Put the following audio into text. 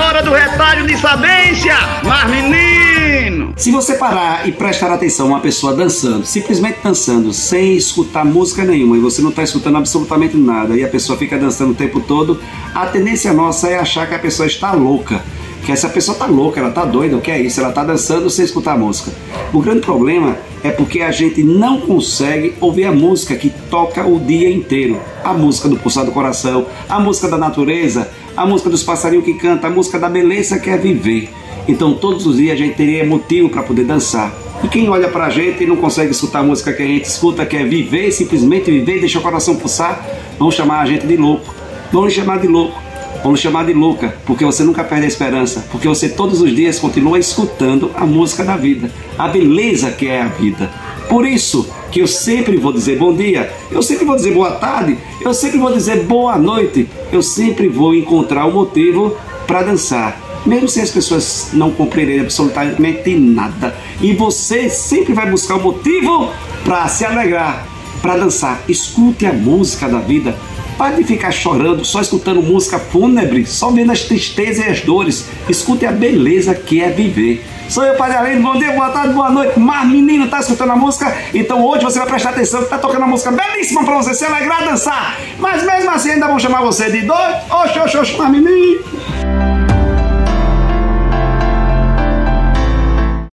hora do retalho de sabência, mas menino! Se você parar e prestar atenção a uma pessoa dançando, simplesmente dançando, sem escutar música nenhuma, e você não está escutando absolutamente nada, e a pessoa fica dançando o tempo todo, a tendência nossa é achar que a pessoa está louca que essa pessoa tá louca, ela tá doida, o que é isso? Ela tá dançando sem escutar música. O grande problema é porque a gente não consegue ouvir a música que toca o dia inteiro. A música do pulsar do coração, a música da natureza, a música dos passarinhos que cantam, a música da beleza que é viver. Então todos os dias a gente teria motivo para poder dançar. E quem olha pra gente e não consegue escutar a música que a gente escuta, que é viver, simplesmente viver, deixa o coração pulsar, vão chamar a gente de louco. Vão chamar de louco. Vamos chamar de louca, porque você nunca perde a esperança, porque você todos os dias continua escutando a música da vida, a beleza que é a vida. Por isso que eu sempre vou dizer bom dia, eu sempre vou dizer boa tarde, eu sempre vou dizer boa noite, eu sempre vou encontrar o um motivo para dançar. Mesmo se as pessoas não compreenderem absolutamente nada. E você sempre vai buscar um motivo para se alegrar, para dançar. Escute a música da vida, Pare de ficar chorando, só escutando música fúnebre, só vendo as tristezas e as dores. Escute a beleza que é viver. Sou eu, Padre Além, bom dia, boa tarde, boa noite. Mas menino, tá escutando a música? Então hoje você vai prestar atenção que tá tocando uma música belíssima pra você se alegrar, dançar. Mas mesmo assim ainda vão chamar você de doido. Oxe, oxe, oxe, mas menino.